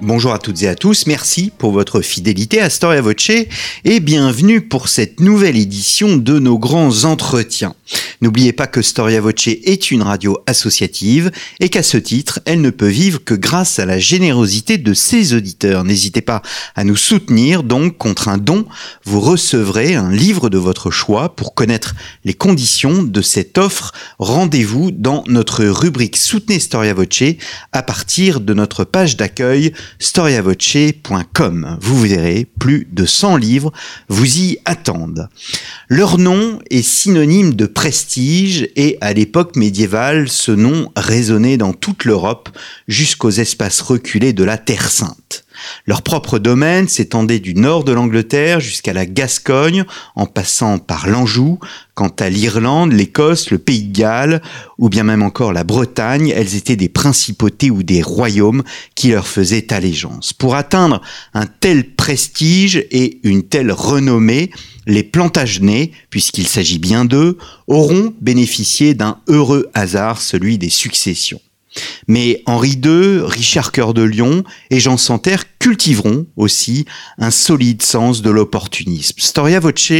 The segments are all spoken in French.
Bonjour à toutes et à tous, merci pour votre fidélité à Storia Voce et bienvenue pour cette nouvelle édition de nos grands entretiens. N'oubliez pas que Storia Voce est une radio associative et qu'à ce titre, elle ne peut vivre que grâce à la générosité de ses auditeurs. N'hésitez pas à nous soutenir donc contre un don. Vous recevrez un livre de votre choix pour connaître les conditions de cette offre. Rendez-vous dans notre rubrique Soutenez Storia Voce à partir de notre page d'accueil storiavoce.com. Vous verrez, plus de 100 livres vous y attendent. Leur nom est synonyme de prestige et à l'époque médiévale, ce nom résonnait dans toute l'Europe jusqu'aux espaces reculés de la Terre Sainte. Leur propre domaine s'étendait du nord de l'Angleterre jusqu'à la Gascogne, en passant par l'Anjou. Quant à l'Irlande, l'Écosse, le Pays de Galles, ou bien même encore la Bretagne, elles étaient des principautés ou des royaumes qui leur faisaient allégeance. Pour atteindre un tel prestige et une telle renommée, les Plantagenets, puisqu'il s'agit bien d'eux, auront bénéficié d'un heureux hasard, celui des successions. Mais Henri II, Richard Cœur de Lion et Jean Santerre cultiveront aussi un solide sens de l'opportunisme. Storia Voce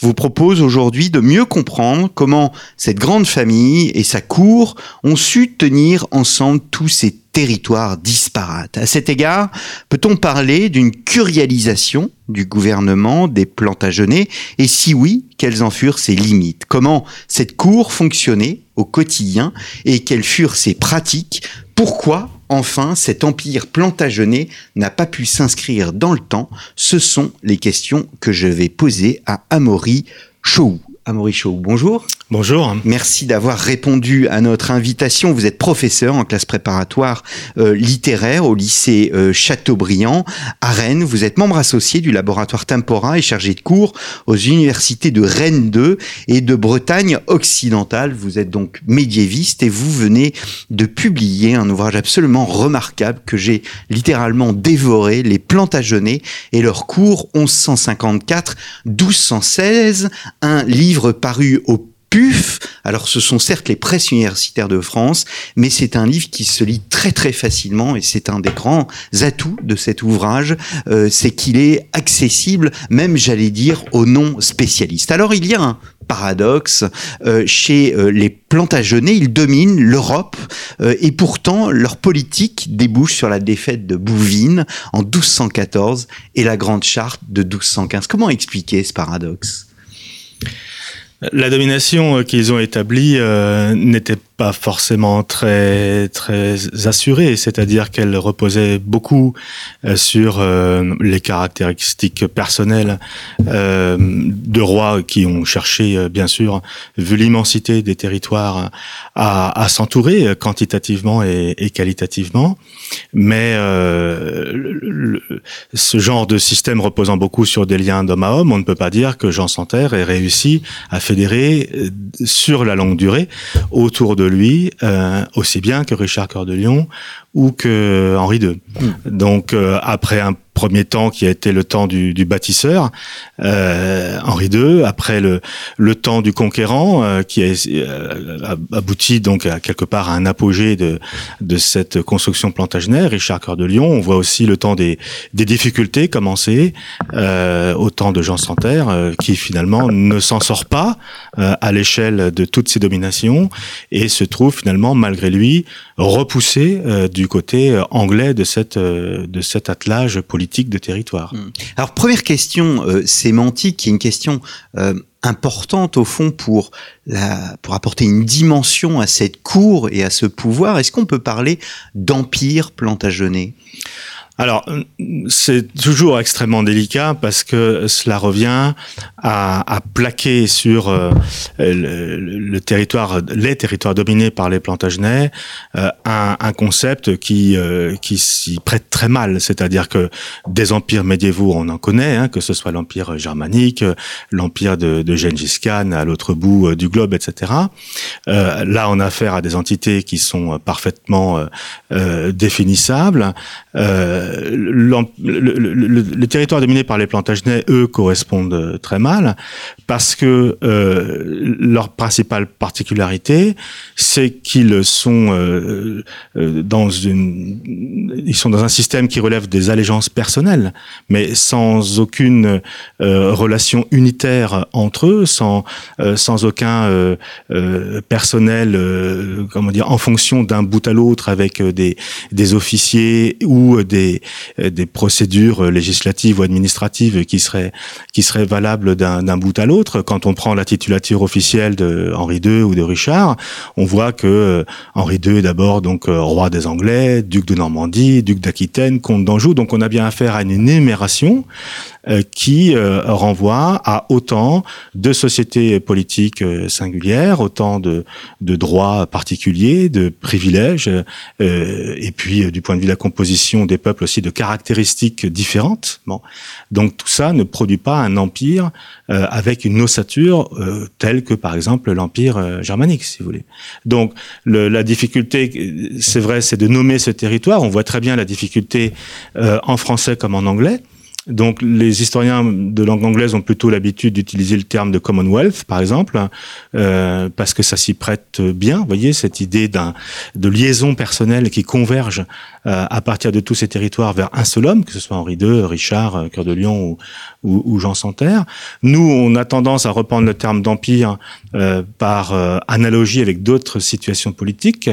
vous propose aujourd'hui de mieux comprendre comment cette grande famille et sa cour ont su tenir ensemble tous ces territoires disparates. À cet égard, peut-on parler d'une curialisation du gouvernement des Plantagenets? Et si oui, quelles en furent ses limites? Comment cette cour fonctionnait au quotidien et quelles furent ses pratiques? Pourquoi enfin cet empire plantagenet n'a pas pu s'inscrire dans le temps? Ce sont les questions que je vais poser à Amaury Chou. Amaury Chou, bonjour. Bonjour. Merci d'avoir répondu à notre invitation. Vous êtes professeur en classe préparatoire euh, littéraire au lycée euh, Chateaubriand à Rennes. Vous êtes membre associé du laboratoire Tempora et chargé de cours aux universités de Rennes 2 et de Bretagne occidentale. Vous êtes donc médiéviste et vous venez de publier un ouvrage absolument remarquable que j'ai littéralement dévoré, Les Plantagenets et leur cours 1154-1216, un livre paru au PUF. Alors ce sont certes les presses universitaires de France, mais c'est un livre qui se lit très très facilement et c'est un des grands atouts de cet ouvrage, euh, c'est qu'il est accessible, même j'allais dire, aux non-spécialistes. Alors il y a un paradoxe euh, chez euh, les Plantagenets, ils dominent l'Europe et pourtant leur politique débouche sur la défaite de Bouvines en 1214 et la Grande Charte de 1215. Comment expliquer ce paradoxe? La domination qu'ils ont établie euh, n'était pas forcément très très assurée, c'est-à-dire qu'elle reposait beaucoup euh, sur euh, les caractéristiques personnelles euh, de rois qui ont cherché, bien sûr, vu l'immensité des territoires, à, s'entourer quantitativement et, qualitativement. Mais ce genre de système reposant beaucoup sur des liens d'homme à homme, on ne peut pas dire que Jean Santerre ait réussi à fédérer sur la longue durée autour de lui, euh, aussi bien que Richard Cœur de Lion ou que Henri II. Hmm. Donc euh, après un premier temps qui a été le temps du, du bâtisseur, euh, Henri II, après le, le temps du conquérant, euh, qui a euh, abouti donc à quelque part à un apogée de, de cette construction plantagenaire, Richard Cœur de Lion. On voit aussi le temps des, des difficultés commencer euh, au temps de Jean Santerre, euh, qui finalement ne s'en sort pas à l'échelle de toutes ces dominations et se trouve finalement malgré lui repoussé du côté anglais de cette de cet attelage politique de territoire. Hmm. Alors première question euh, sémantique, qui est une question euh, importante au fond pour la, pour apporter une dimension à cette cour et à ce pouvoir. Est-ce qu'on peut parler d'empire plantagenet alors, c'est toujours extrêmement délicat parce que cela revient à, à plaquer sur euh, le, territoire, les territoires dominés par les Plantagenets, euh, un, concept qui euh, qui s'y prête très mal. C'est-à-dire que des empires médiévaux, on en connaît, hein, que ce soit l'empire germanique, l'empire de, de Gengis Khan à l'autre bout du globe, etc. là, on a affaire à des entités qui sont parfaitement définissables. Le, le, territoire dominé par les Plantagenets, eux, correspondent très mal parce que euh, leur principale particularité, c'est qu'ils sont euh, euh, dans ils sont dans un système qui relève des allégeances personnelles, mais sans aucune relation unitaire entre eux, sans sans aucun personnel, comment dire, en fonction d'un bout à l'autre avec des des officiers ou des des procédures législatives ou administratives qui seraient qui seraient valables d'un bout à l'autre. Quand on prend la titulature officielle de Henri II ou de Richard, on voit que euh, Henri II est d'abord donc euh, roi des Anglais, duc de Normandie, duc d'Aquitaine, comte d'Anjou. Donc on a bien affaire à une énumération euh, qui euh, renvoie à autant de sociétés politiques euh, singulières, autant de, de droits particuliers, de privilèges, et puis du point de vue de la composition des peuples aussi de caractéristiques différentes. Bon. Donc tout ça ne produit pas un empire avec une ossature telle que par exemple l'empire germanique, si vous voulez. Donc le, la difficulté, c'est vrai, c'est de nommer ce territoire. On voit très bien la difficulté en français comme en anglais. Donc les historiens de langue anglaise ont plutôt l'habitude d'utiliser le terme de Commonwealth, par exemple, euh, parce que ça s'y prête bien. Vous voyez cette idée d'un de liaison personnelle qui converge euh, à partir de tous ces territoires vers un seul homme, que ce soit Henri II, Richard, euh, Cœur de Lion ou, ou, ou, Jean Santerre. Nous, on a tendance à reprendre le terme d'empire euh, par euh, analogie avec d'autres situations politiques.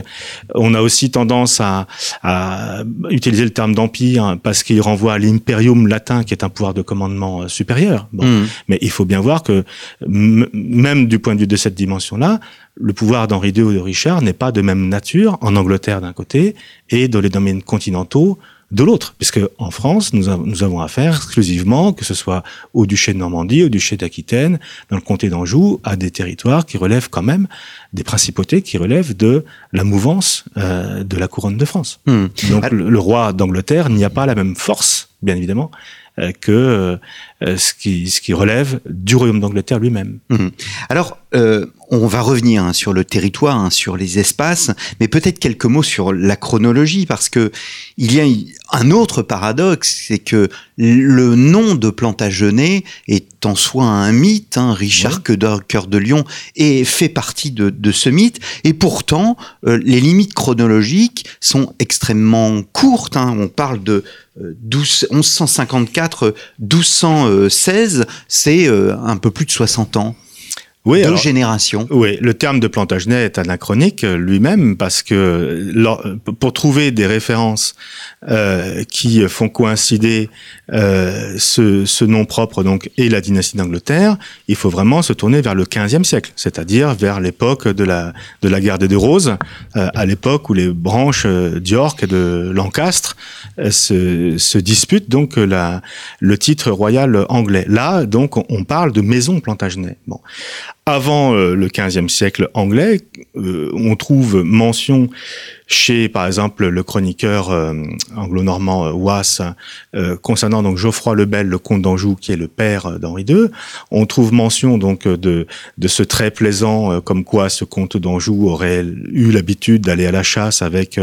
On a aussi tendance à, à utiliser le terme d'empire parce qu'il renvoie à l'imperium latin qui est un pouvoir de commandement euh, supérieur. Bon. Mmh. Mais il faut bien voir que même du point de vue de cette dimension-là, le pouvoir d'Henri II ou de Richard n'est pas de même nature en Angleterre d'un côté et dans les domaines continentaux de l'autre, puisque en France, nous, nous, avons affaire exclusivement, que ce soit au duché de Normandie, au duché d'Aquitaine, dans le comté d'Anjou, à des territoires qui relèvent quand même des principautés qui relèvent de la mouvance euh, de la couronne de France. Mmh. Donc le, le roi d'Angleterre n'y a pas la même force, bien évidemment, que euh, ce, qui, ce qui relève du royaume d'Angleterre lui-même. Mmh. Alors, euh, on va revenir hein, sur le territoire, hein, sur les espaces, mais peut-être quelques mots sur la chronologie, parce que il y a un autre paradoxe, c'est que le nom de Plantagenet est en soi un mythe. Hein, Richard oui. Cœur de Lion et fait partie de, de, ce mythe, et pourtant euh, les limites chronologiques sont extrêmement courtes. On parle de 12, 1154, 1216, c'est euh, un peu plus de 60 ans. Oui, deux alors, générations. Oui, le terme de Plantagenet est anachronique lui-même parce que pour trouver des références euh, qui font coïncider euh, ce, ce, nom propre donc et la dynastie d'Angleterre, il faut vraiment se tourner vers le 15e siècle, c'est-à-dire vers l'époque de la de la guerre des deux roses, euh, à l'époque où les branches euh, d'York et de Lancastre euh, se, se, disputent donc la, le titre royal anglais. Là, donc, on parle de maison Plantagenet. Bon avant euh, le 15e siècle anglais, euh, on trouve mention chez, par exemple, le chroniqueur euh, anglo-normand euh, Wass, euh, concernant donc Geoffroy le Bel, le comte d'Anjou, qui est le père d'Henri II. On trouve mention donc de, de ce très plaisant, euh, comme quoi ce comte d'Anjou aurait eu l'habitude d'aller à la chasse avec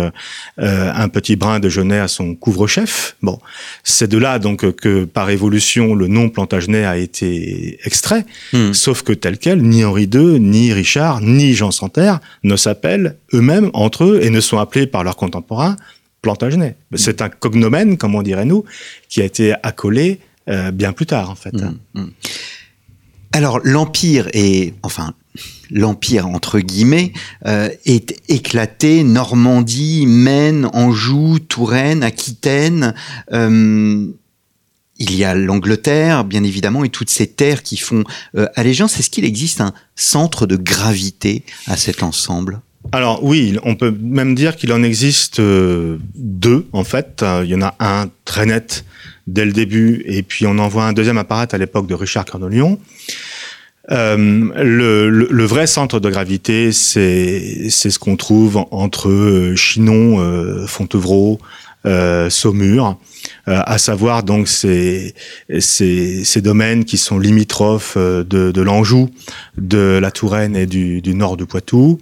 un petit brin de genêt à son couvre-chef. Bon, c'est de là donc que par évolution le nom Plantagenet a été extrait, mmh. sauf que tel quel, ni Henri II, ni Richard, ni Jean Santerre ne s'appellent eux-mêmes entre eux et ne sont appelés par leurs contemporains Plantagenet. C'est un cognomène, comme on dirait nous, qui a été accolé euh, bien plus tard, en fait. Mmh. Alors, l'Empire est, enfin, l'Empire, entre guillemets, euh, est éclaté, Normandie, Maine, Anjou, Touraine, Aquitaine, euh, il y a l'Angleterre, bien évidemment, et toutes ces terres qui font euh, allégeance. Est-ce qu'il existe un centre de gravité à cet ensemble? Alors oui, on peut même dire qu'il en existe euh, deux en fait. Il y en a un très net dès le début et puis on en voit un deuxième apparaître à l'époque de Richard Cœur de Lion. Euh, le, vrai centre de gravité, c'est ce qu'on trouve entre euh, Chinon, euh, Fontevraud, euh, Saumur, euh, à savoir donc ces, domaines qui sont limitrophes de, de l'Anjou, de la Touraine et du, nord du Poitou,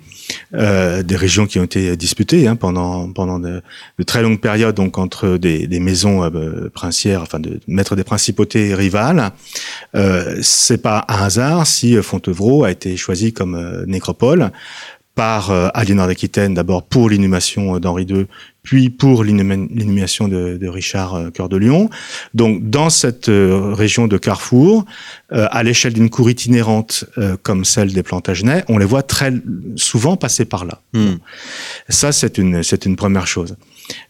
euh, des régions qui ont été disputées hein, pendant de, très longues périodes, donc entre des, maisons euh, princières, enfin de maîtres des principautés rivales. Euh, c'est pas un hasard si Fontevraud a été choisi comme euh, nécropole par euh, Aliénor d'Aquitaine, d'abord pour l'inhumation d'Henri II, puis pour l'inhumation de, de, Richard euh, Cœur de Lion. Donc dans cette euh, région de Carrefour, euh, à l'échelle d'une cour itinérante comme celle des Plantagenets, on les voit très souvent passer par là. Hmm. Ça, c'est une, c'est une première chose.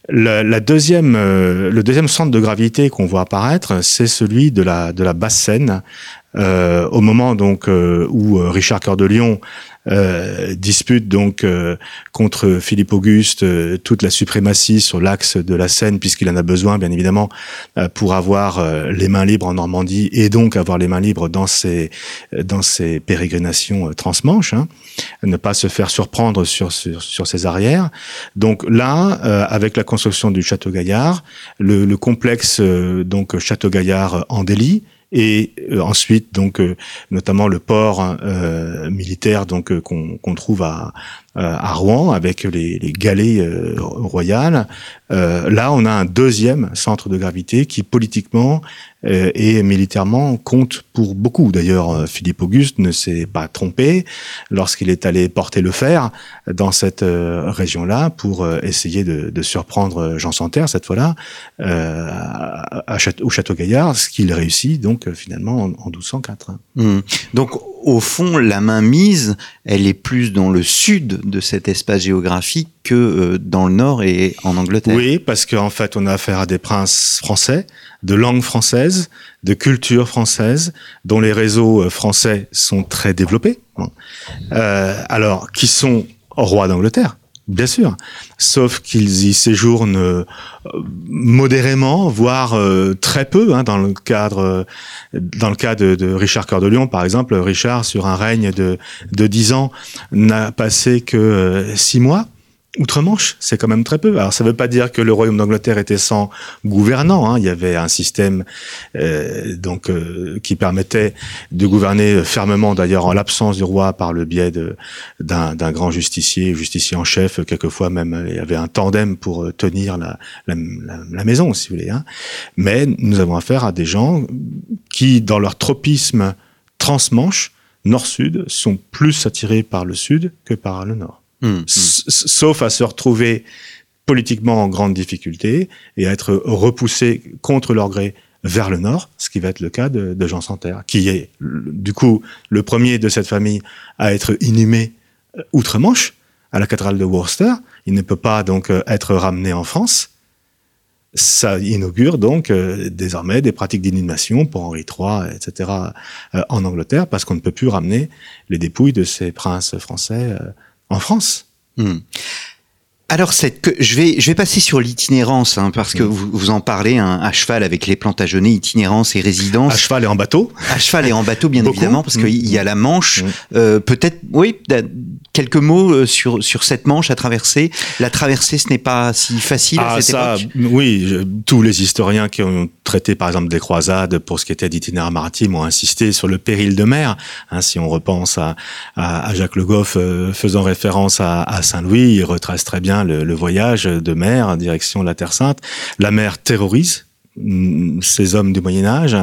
La, la deuxième, le deuxième centre de gravité qu'on voit apparaître, c'est celui de la, de la basse Seine, au moment donc où Richard Cœur de Lion dispute donc euh, contre Philippe Auguste euh, toute la suprématie sur l'axe de la Seine, puisqu'il en a besoin, bien évidemment, pour avoir les mains libres en Normandie et donc avoir les mains libres dans ses dans ses pérégrinations transmanches, hein, ne pas se faire surprendre sur, sur, sur ses arrières. Donc là, avec la construction du château Gaillard, le, le complexe donc château Gaillard en Delhi et euh, ensuite donc euh, notamment le port hein, euh, militaire donc qu'on trouve à, à Rouen avec les, les galets royales. là, on a un deuxième centre de gravité qui politiquement euh, et militairement compte pour beaucoup. D'ailleurs, euh, Philippe Auguste ne s'est pas trompé lorsqu'il est allé porter le fer dans cette euh, région-là pour essayer de, de, surprendre Jean Santerre cette fois-là à, au château Gaillard, ce qu'il réussit donc finalement en, 1204. Mmh. Donc au fond, la main mise, elle est plus dans le sud de cet espace géographique que dans le nord et en Angleterre. Oui, parce qu'en fait, on a affaire à des princes français de langue française, de culture française, dont les réseaux euh, français sont très développés. Euh, alors, qui sont rois d'Angleterre, bien sûr, sauf qu'ils y séjournent euh, modérément, voire très peu. Hein, dans le cadre, dans le cas de, Richard Cœur de Lion, par exemple, Richard, sur un règne de, 10 ans, n'a passé que six mois. Outre-Manche, c'est quand même très peu. Alors ça ne veut pas dire que le royaume d'Angleterre était sans gouvernant. Hein. Il y avait un système euh, donc euh, qui permettait de gouverner fermement, d'ailleurs en l'absence du roi, par le biais d'un grand justicier, justicier en chef. Quelquefois même, il y avait un tandem pour euh, tenir la, la, la, maison, si vous voulez. Hein. Mais nous avons affaire à des gens qui, dans leur tropisme transmanche, nord-sud, sont plus attirés par le sud que par le nord. Mmh, mmh. Sauf à se retrouver politiquement en grande difficulté et à être repoussé contre leur gré vers le nord, ce qui va être le cas de, de Jean Santerre, qui est du coup le premier de cette famille à être inhumé euh, outre-Manche, à la cathédrale de Worcester. Il ne peut pas donc euh, être ramené en France. Ça inaugure donc euh, désormais des pratiques d'inhumation pour Henri III, etc. en Angleterre, parce qu'on ne peut plus ramener les dépouilles de ces princes français en France? Hmm. Alors, cette, que, je, vais, je vais passer sur l'itinérance, hein, parce que hmm. vous, vous en parlez, hein, à cheval avec les plantagenets, itinérance et résidence. À cheval et en bateau. À cheval et en bateau, bien évidemment, parce qu'il y a la Manche. Hmm. Euh, Peut-être, oui, quelques mots euh, sur, sur cette Manche à traverser. La traversée, ce n'est pas si facile à ah, cette ça, époque Oui, tous les historiens qui ont traité, par exemple, des croisades pour ce qui était d'itinéraire maritime ont insisté sur le péril de mer. Hein, si on repense à, à, Jacques Le Goff euh, faisant référence à, à Saint-Louis, il retrace très bien le, voyage de mer en direction de la Terre Sainte. La mer terrorise ces hommes du Moyen Âge.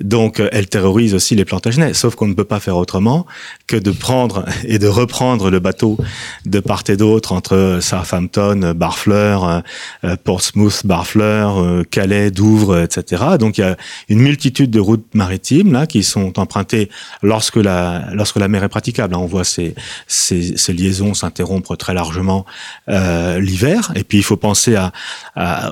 Donc, elle terrorise aussi les Plantagenets. Sauf qu'on ne peut pas faire autrement que de prendre et de reprendre le bateau de part et d'autre entre Southampton, Barfleur, euh, Portsmouth, Barfleur, euh, Calais, Douvres, etc. Donc, il y a une multitude de routes maritimes là qui sont empruntées lorsque la lorsque la mer est praticable. On voit ces ces, ces liaisons s'interrompre très largement euh, l'hiver. Et puis, il faut penser à,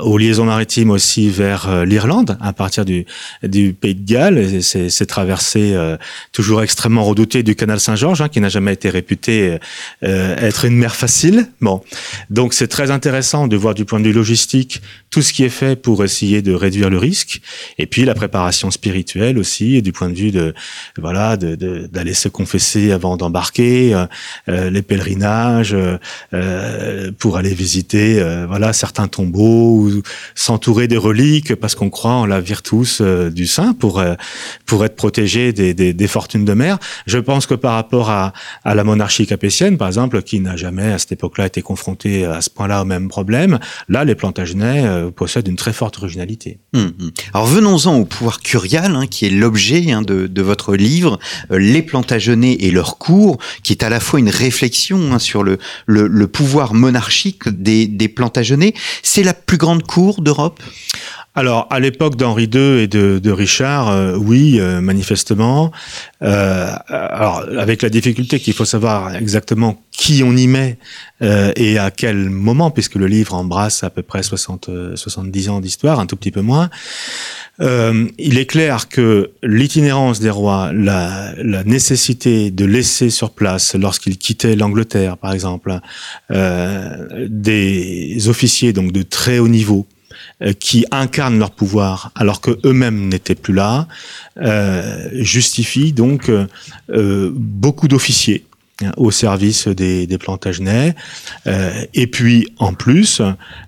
aux liaisons maritimes aussi vers euh, l'Irlande, à partir du, du pays de Galles. C'est traversé euh, toujours extrêmement redouté du canal Saint-Georges, hein, qui n'a jamais été réputé euh, être une mer facile. Bon, donc c'est très intéressant de voir du point de vue logistique tout ce qui est fait pour essayer de réduire le risque, et puis la préparation spirituelle aussi, du point de vue de voilà d'aller se confesser avant d'embarquer, les pèlerinages pour aller visiter voilà certains tombeaux ou s'entourer des reliques qu'on croit en la virtus euh, du saint pour euh, pour être protégé des, fortunes de mer. Je pense que par rapport à, la monarchie capétienne, par exemple, qui n'a jamais à cette époque-là été confrontée à ce point-là au même problème, là les Plantagenets euh, possèdent une très forte originalité. Hum, hum. Alors venons-en au pouvoir curial, hein, qui est l'objet hein, de, votre livre, les Plantagenets et leur cours, qui est à la fois une réflexion hein, sur le, pouvoir monarchique des, des Plantagenets. C'est la plus grande cour d'Europe? Alors, à l'époque d'Henri II et de, de Richard, euh, oui, euh, manifestement. Euh, alors, avec la difficulté qu'il faut savoir exactement qui on y met euh, et à quel moment, puisque le livre embrasse à peu près 60, 70 ans d'histoire, un tout petit peu moins. il est clair que l'itinérance des rois, la, la, nécessité de laisser sur place, lorsqu'ils quittaient l'Angleterre, par exemple, des officiers donc de très haut niveau, euh, qui incarnent leur pouvoir alors que eux-mêmes n'étaient plus là, euh, justifie donc euh, beaucoup d'officiers au service des, des Plantagenets. Euh, et puis en plus,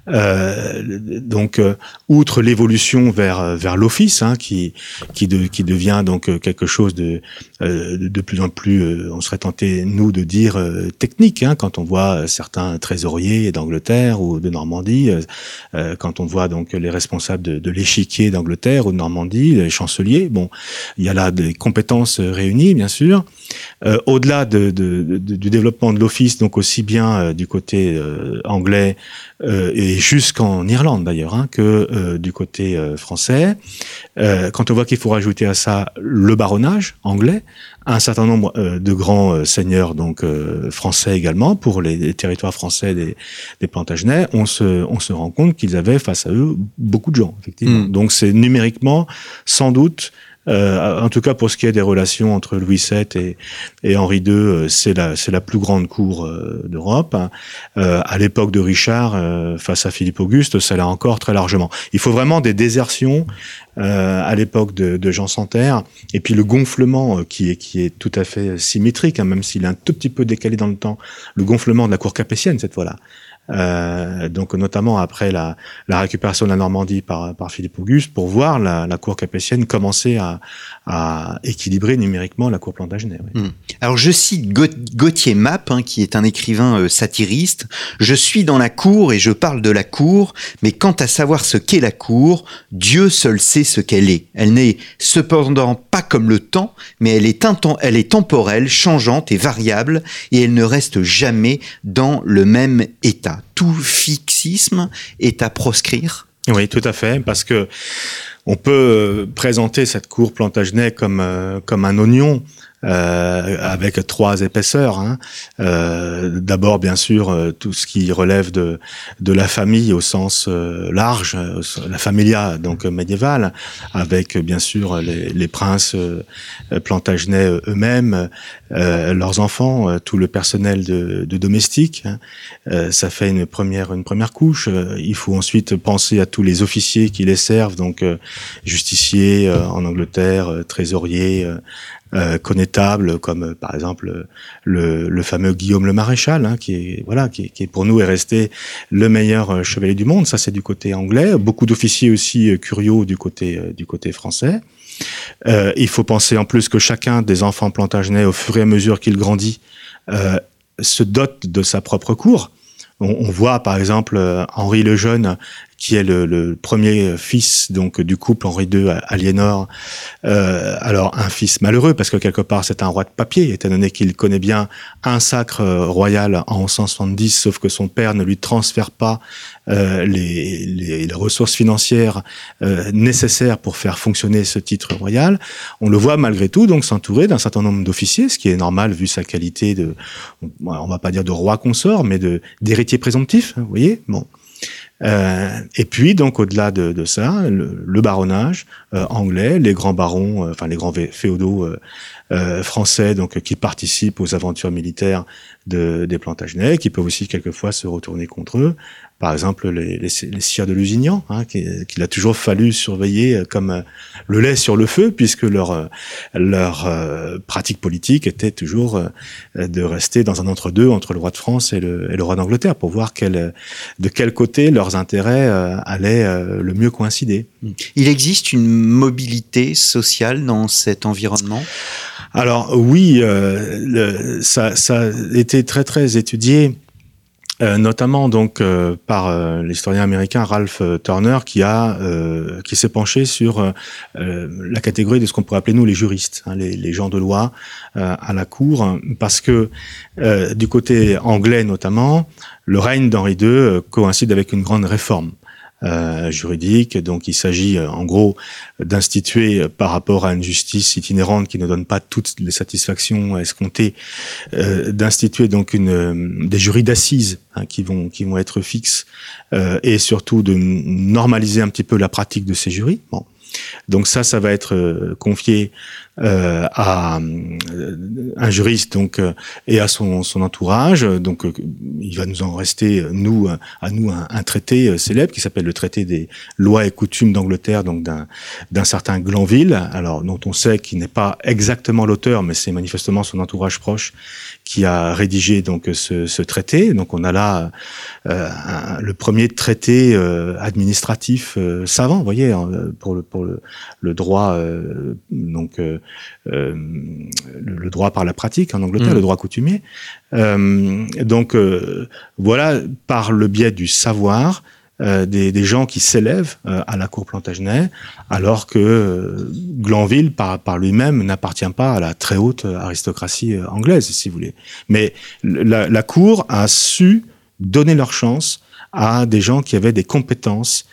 euh, donc euh, outre l'évolution vers vers l'office, hein, qui qui, de, qui devient donc quelque chose de de plus en plus, on serait tenté nous de dire technique, hein, quand on voit certains trésoriers d'Angleterre ou de Normandie, quand on voit donc les responsables de, de l'échiquier d'Angleterre ou de Normandie, les chanceliers. Bon, il y a là des compétences réunies, bien sûr. Au-delà de, de du développement de l'office, donc aussi bien euh, du côté euh, anglais euh, et jusqu'en Irlande d'ailleurs, hein, que du côté français. quand on voit qu'il faut rajouter à ça le baronnage anglais, un certain nombre de grands seigneurs donc français également pour les, territoires français des, des Plantagenets, on se on se rend compte qu'ils avaient face à eux beaucoup de gens effectivement. Hmm. Donc c'est numériquement sans doute euh, en tout cas, pour ce qui est des relations entre Louis VII et, Henri II, euh, c'est la, c'est la plus grande cour euh, d'Europe. Euh, à l'époque de Richard, face à Philippe Auguste, ça l'a encore très largement. Il faut vraiment des désertions à l'époque de, de, Jean Santerre, et puis le gonflement qui est, qui est tout à fait symétrique, hein, même s'il est un tout petit peu décalé dans le temps, le gonflement de la cour capétienne cette fois-là. Euh, donc notamment après la, la, récupération de la Normandie par, Philippe Auguste, pour voir la, la cour capétienne commencer à, à, équilibrer numériquement la cour Plantagenet. Oui. Hmm. Alors je cite Gauthier Mapp, hein, qui est un écrivain euh, satiriste. Je suis dans la cour et je parle de la cour, mais quant à savoir ce qu'est la cour, Dieu seul sait ce qu'elle est. Elle n'est cependant pas comme le temps, mais elle est, elle est temporelle, changeante et variable, et elle ne reste jamais dans le même état tout fixisme est à proscrire? Oui, tout à fait, parce que on peut euh, présenter cette cour Plantagenet comme, euh, comme un oignon euh, avec trois épaisseurs. Hein. Euh, D'abord, bien sûr, euh, tout ce qui relève de, de la famille au sens euh, large, la familia donc médiévale, avec bien sûr les, les princes plantagenets eux-mêmes, leurs enfants, tout le personnel de, de domestique. Hein. ça fait une première une première couche. il faut ensuite penser à tous les officiers qui les servent, donc justiciers en Angleterre, trésoriers euh, connétables comme euh, par exemple le, le, fameux Guillaume le Maréchal hein, qui est voilà qui, qui, pour nous est resté le meilleur euh, chevalier du monde. Ça c'est du côté anglais. Beaucoup d'officiers aussi curieux du côté du côté français. Il faut penser en plus que chacun des enfants plantagenets au fur et à mesure qu'il grandit se dote de sa propre cour. On voit par exemple Henri le Jeune qui est le, premier fils donc du couple Henri II Aliénor. Euh, alors un fils malheureux parce que quelque part c'est un roi de papier, étant donné qu'il connaît bien un sacre royal en 1170, sauf que son père ne lui transfère pas euh, les, ressources financières euh, nécessaires pour faire fonctionner ce titre royal. On le voit malgré tout donc s'entourer d'un certain nombre d'officiers, ce qui est normal vu sa qualité de, on va pas dire de roi consort, mais de d'héritier présomptif. Vous voyez, bon. Et puis, donc, au-delà de, ça, le, baronnage anglais, les grands barons, enfin les grands féodaux français, donc qui participent aux aventures militaires de, des Plantagenets, qui peuvent aussi quelquefois se retourner contre eux, par exemple les, les, les de Lusignan, hein, qu'il a toujours fallu surveiller euh, comme euh, le lait sur le feu, puisque leur euh, leur pratique politique était toujours de rester dans un entre-deux entre le roi de France et le, et le roi d'Angleterre pour voir quel, de quel côté leurs intérêts allaient le mieux coïncider. Il existe une mobilité sociale dans cet environnement? Alors oui, le, ça, ça a été très très étudié euh, notamment donc euh, par euh, l'historien américain Ralph Turner qui a qui s'est penché sur la catégorie de ce qu'on pourrait appeler nous les juristes, hein, les, les, gens de loi à la cour, parce que du côté anglais notamment, le règne d'Henri II coïncide avec une grande réforme. Euh, juridique. Donc il s'agit euh, en gros d'instituer euh, par rapport à une justice itinérante qui ne donne pas toutes les satisfactions escomptées, euh, d'instituer donc une, des jurys d'assises hein, qui vont qui vont être fixes et surtout de normaliser un petit peu la pratique de ces jurys. Bon. Donc ça, ça va être confié euh, à euh, un juriste donc euh, et à son, son entourage. Donc il va nous en rester nous à nous un, traité célèbre qui s'appelle le traité des lois et coutumes d'Angleterre, donc d'un d'un certain Glanville, alors dont on sait qu'il n'est pas exactement l'auteur, mais c'est manifestement son entourage proche qui a rédigé donc ce, ce traité. Donc on a là euh, le premier traité euh, administratif euh, savant, vous voyez, hein, pour le pour le, le droit donc euh, le droit par la pratique en Angleterre, mm. le droit coutumier. Euh, donc euh, voilà, par le biais du savoir, des, des, gens qui s'élèvent à la cour Plantagenet, alors que Glanville, par, par lui-même, n'appartient pas à la très haute aristocratie anglaise, si vous voulez. Mais la, la, cour a su donner leur chance à des gens qui avaient des compétences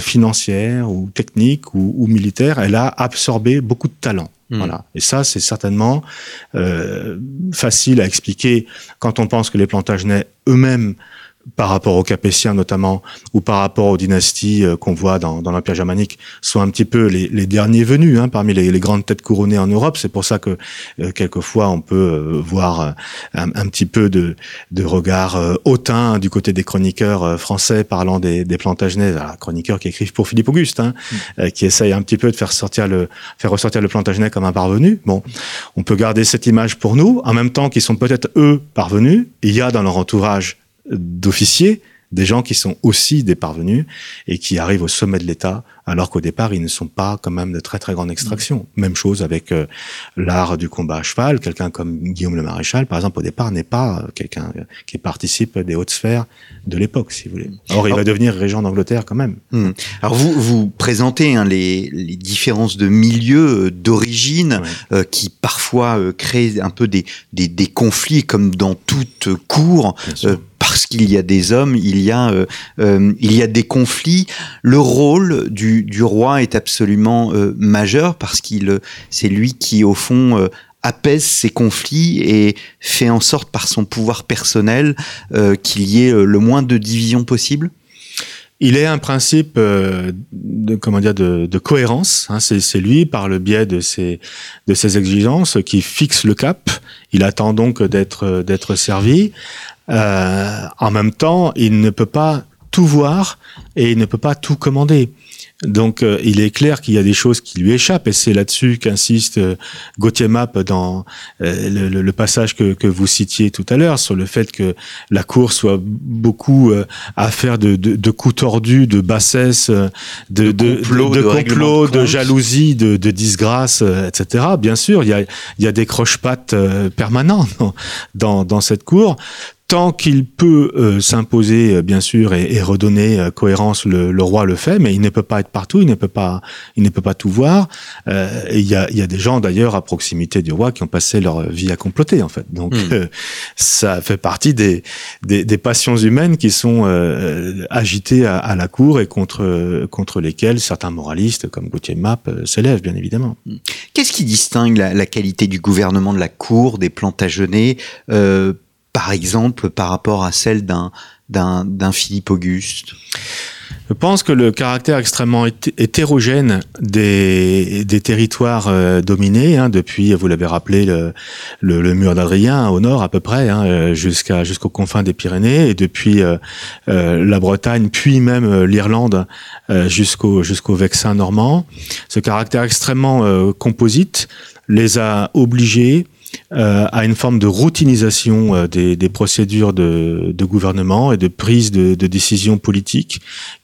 financières ou techniques ou, ou militaires. Elle a absorbé beaucoup de talents. Hmm. Voilà. Et ça, c'est certainement euh, facile à expliquer quand on pense que les Plantagenets eux-mêmes par rapport aux Capétiens notamment, ou par rapport aux dynasties euh, qu'on voit dans, dans l'Empire germanique, sont un petit peu les, les derniers venus hein, parmi les, les, grandes têtes couronnées en Europe. C'est pour ça que euh, quelquefois on peut euh, voir un, un, petit peu de, de regard hautain du côté des chroniqueurs français parlant des, des Plantagenets, chroniqueurs qui écrivent pour Philippe Auguste, hein, mm. qui essayent un petit peu de faire sortir le faire ressortir le Plantagenet comme un parvenu. Bon, on peut garder cette image pour nous, en même temps qu'ils sont peut-être eux parvenus. Il y a dans leur entourage d'officiers, des gens qui sont aussi des parvenus et qui arrivent au sommet de l'État, alors qu'au départ, ils ne sont pas quand même de très très grande extraction. Mmh. Même chose avec euh, l'art du combat à cheval. Quelqu'un comme Guillaume le Maréchal, par exemple, au départ, n'est pas quelqu'un qui participe des hautes sphères de l'époque, si vous voulez. Or, il va devenir régent d'Angleterre quand même. Mmh. Alors, vous, vous présentez hein, les, les, différences de milieu, euh, d'origine, euh, qui parfois euh, créent un peu des, des, des, conflits, comme dans toute cour parce qu'il y a des hommes, il y a, euh, euh, il y a des conflits. Le rôle du, du roi est absolument euh, majeur parce qu'il, c'est lui qui, au fond, apaise ces conflits et fait en sorte, par son pouvoir personnel, qu'il y ait le moins de divisions possible. Il est un principe de comment dire de, de cohérence. Hein, c'est lui, par le biais de ses de ses exigences, qui fixe le cap. Il attend donc d'être d'être servi. Euh, en même temps, il ne peut pas tout voir et il ne peut pas tout commander. Donc, euh, il est clair qu'il y a des choses qui lui échappent, et c'est là-dessus qu'insiste euh, Gauthier Map dans le, le, passage que, que, vous citiez tout à l'heure, sur le fait que la Cour soit beaucoup affaire de, de, de, coups tordus, de bassesse, de, de, de complot, de, complot, de, jalousie, de, de disgrâce, etc. Bien sûr, il y a, il y a des croche-pattes permanents dans, dans, dans cette Cour tant qu'il peut euh, s'imposer, euh, bien sûr, et, et redonner euh, cohérence, le, le, roi le fait, mais il ne peut pas être partout, il ne peut pas, il ne peut pas tout voir. Il y, a, y, a, des gens d'ailleurs à proximité du roi qui ont passé leur vie à comploter, en fait. Donc, hmm. ça fait partie des, des, des, passions humaines qui sont agitées à, à, la cour et contre contre lesquelles certains moralistes, comme Gauthier Map, s'élèvent, bien évidemment. Hmm. Qu'est-ce qui distingue la, la, qualité du gouvernement de la cour, des Plantagenets par exemple, par rapport à celle d'un d'un Philippe Auguste? Je pense que le caractère extrêmement hétérogène des, des territoires euh, dominés, hein, depuis, vous l'avez rappelé, le, le, mur d'Adrien au nord à peu près, hein, euh, jusqu'à jusqu'aux confins des Pyrénées, et depuis euh, la Bretagne, puis même l'Irlande jusqu'au jusqu'au Vexin normand, ce caractère extrêmement composite les a obligés euh, à une forme de routinisation euh, des, procédures de, de, gouvernement et de prise de, de décision politique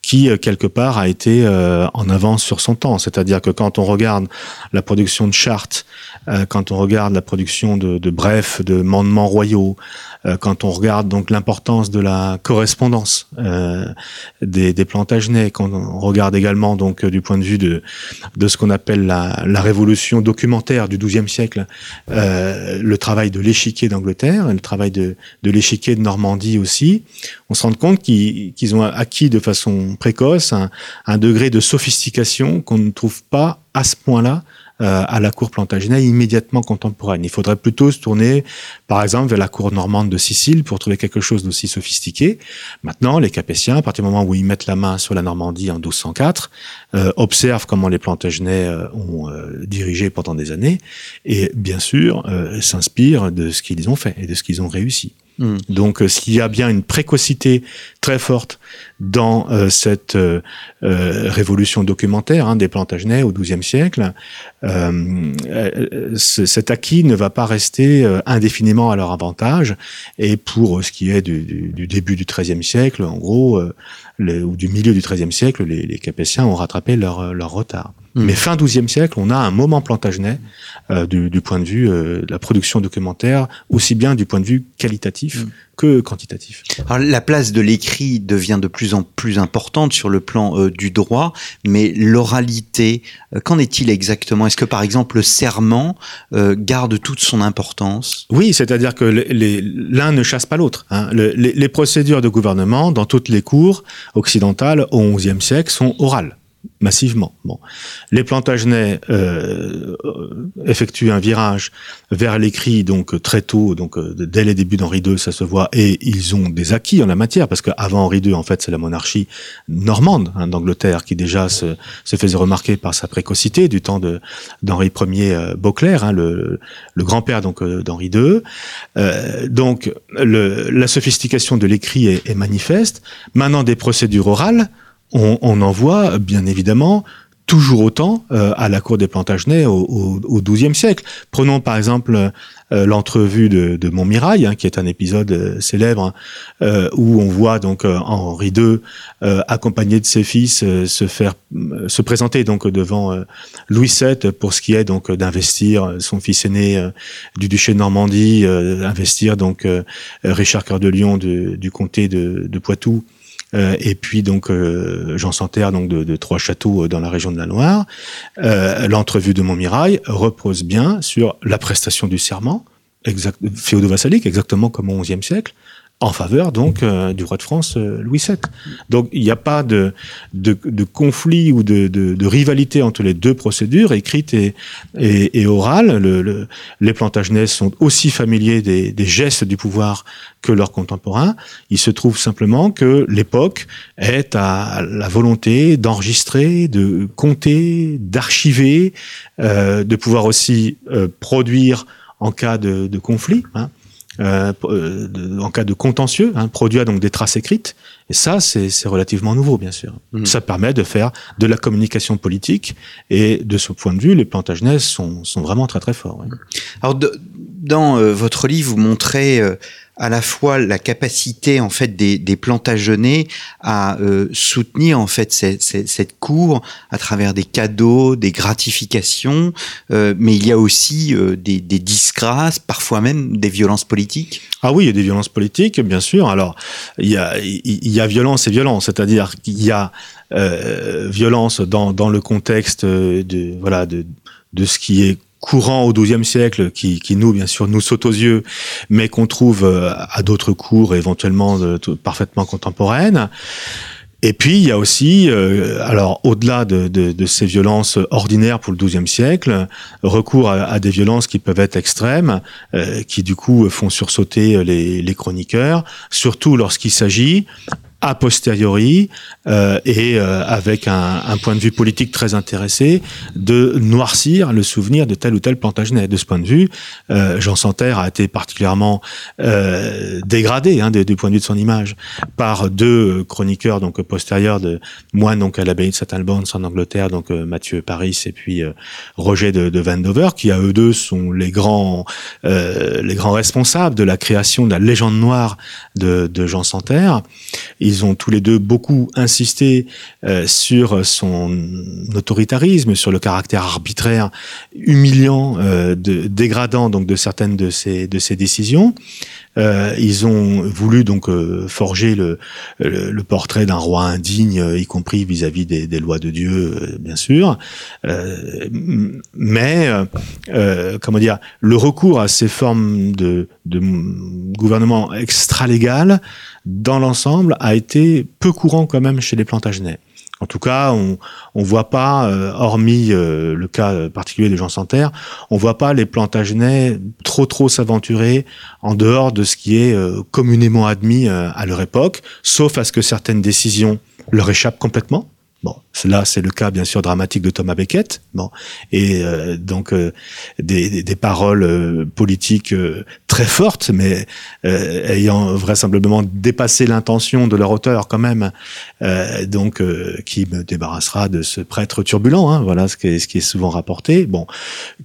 qui, euh, quelque part, a été euh, en avance sur son temps. C'est-à-dire que quand on regarde la production de chartes, quand on regarde la production de, de brefs, de mandements royaux, quand on regarde donc l'importance de la correspondance des, des Plantagenets, quand on regarde également donc du point de vue de, de ce qu'on appelle la, la révolution documentaire du XIIe siècle, euh, le travail de l'échiquier d'Angleterre, le travail de, de l'échiquier de Normandie aussi, on se rend compte qu'ils ont acquis de façon précoce un, un degré de sophistication qu'on ne trouve pas à ce point-là euh, à la cour Plantagenet immédiatement contemporaine. Il faudrait plutôt se tourner, par exemple, vers la cour normande de Sicile pour trouver quelque chose d'aussi sophistiqué. Maintenant, les Capétiens, à partir du moment où ils mettent la main sur la Normandie en 1204, euh, observent comment les Plantagenets euh, ont euh, dirigé pendant des années et, bien sûr, s'inspirent de ce qu'ils ont fait et de ce qu'ils ont réussi. Hmm. Donc, euh, s'il y a bien une précocité très forte dans euh, cette euh, révolution documentaire hein, des Plantagenets au XIIe siècle, cet acquis ne va pas rester indéfiniment à leur avantage. Et pour ce qui est du, début du XIIIe siècle, en gros, ou du milieu du XIIIe siècle, les, les Capétiens ont rattrapé leur, leur retard. Hmm. Mais fin XIIe siècle, on a un moment plantagenet euh, du, du, point de vue euh, de la production documentaire, aussi bien du point de vue qualitatif mm. que quantitatif. Alors, la place de l'écrit devient de plus en plus importante sur le plan euh, du droit, mais l'oralité, euh, qu'en est-il exactement? Est-ce que par exemple le serment euh, garde toute son importance? Oui, c'est-à-dire que l'un ne chasse pas l'autre. Hein. Le, les, les procédures de gouvernement dans toutes les cours occidentales au XIe siècle sont orales massivement. Bon. Les Plantagenets euh, effectuent un virage vers l'écrit donc très tôt, donc euh, dès les débuts d'Henri II, ça se voit, et ils ont des acquis en la matière, parce qu'avant Henri II, en fait, c'est la monarchie normande hein, d'Angleterre qui déjà se, se, faisait remarquer par sa précocité du temps d'Henri Ier euh, Beauclerc, hein, le, le grand-père donc euh, d'Henri II. Euh, donc le, la sophistication de l'écrit est, est manifeste. Maintenant, des procédures orales on, on en voit bien évidemment toujours autant euh, à la cour des Plantagenets au, XIIe siècle. Prenons par exemple euh, l'entrevue de, de Montmirail, hein, qui est un épisode euh, célèbre euh, où on voit donc euh, Henri II accompagné de ses fils se faire se présenter donc devant Louis VII pour ce qui est donc d'investir son fils aîné du duché de Normandie, investir donc Richard Cœur de Lion du, du comté de, de Poitou euh, et puis donc euh, Jean Santerre donc de, trois châteaux euh, dans la région de la Loire. L'entrevue de Montmirail repose bien sur la prestation du serment, exact, féodo-vassalique, exactement comme au XIe siècle, en faveur donc euh, du roi de France euh, Louis VII. Donc il n'y a pas de, de, de conflit ou de, de, rivalité entre les deux procédures, écrites et, et, et orales. Le, le, les Plantagenets sont aussi familiers des, des, gestes du pouvoir que leurs contemporains. Il se trouve simplement que l'époque est à la volonté d'enregistrer, de compter, d'archiver, euh, de pouvoir aussi euh, produire en cas de, de conflit. Hein euh, euh en cas de contentieux, hein, produire donc des traces écrites. Et ça, c'est relativement nouveau, bien sûr. Mmh. Ça permet de faire de la communication politique. Et de ce point de vue, les Plantagenets sont, sont vraiment très très forts. Ouais. Alors, de, dans euh, votre livre, vous montrez euh, à la fois la capacité en fait des, des Plantagenets à euh, soutenir en fait cette, cette, cour à travers des cadeaux, des gratifications, euh, mais il y a aussi euh, des, des, disgrâces, parfois même des violences politiques. Ah oui, il y a des violences politiques, bien sûr. Alors il y a, il y a violence et violence, c'est-à-dire qu'il y a euh, violence dans, dans le contexte de voilà de de ce qui est courant au XIIe siècle qui, qui, nous, bien sûr, nous saute aux yeux, mais qu'on trouve euh, à d'autres cours éventuellement parfaitement contemporaines. Et puis il y a aussi, euh, alors au-delà de, de, de, ces violences ordinaires pour le XIIe siècle, recours à, à, des violences qui peuvent être extrêmes, euh, qui du coup font sursauter les, les chroniqueurs, surtout lorsqu'il s'agit a posteriori euh, et euh, avec un, point de vue politique très intéressé de noircir le souvenir de tel ou tel Plantagenet. De ce point de vue, euh, Jean Santerre a été particulièrement dégradé hein, du, point de vue de son image par deux chroniqueurs donc postérieurs de moines donc à l'abbaye de St Albans en Angleterre, donc Mathieu Paris et puis Roger de, de Vandover, qui à eux deux sont les grands les grands responsables de la création de la légende noire de, Jean Santerre. Ont tous les deux beaucoup insisté euh, sur son autoritarisme, sur le caractère arbitraire, humiliant, euh, dégradant de certaines de ses décisions. Euh, ils ont voulu donc euh, forger le, le, portrait d'un roi indigne, y compris vis-à-vis -vis des, des, lois de Dieu, euh, bien sûr. Euh, mais comment dire, le recours à ces formes de, de gouvernement extra-légal, dans l'ensemble, a été peu courant quand même chez les Plantagenets. En tout cas, on on voit pas, euh, hormis euh, le cas particulier des gens sans terre, on voit pas les Plantagenets trop trop s'aventurer en dehors de ce qui est euh, communément admis à leur époque, sauf à ce que certaines décisions leur échappent complètement. Bon, là, c'est le cas bien sûr dramatique de Thomas Becket. Bon, et euh, donc euh, des, des, des, paroles euh, politiques euh, très fortes, mais euh, ayant vraisemblablement dépassé l'intention de leur auteur quand même. donc, qui me débarrassera de ce prêtre turbulent. Hein, voilà ce qui, est, ce qui est souvent rapporté. Bon,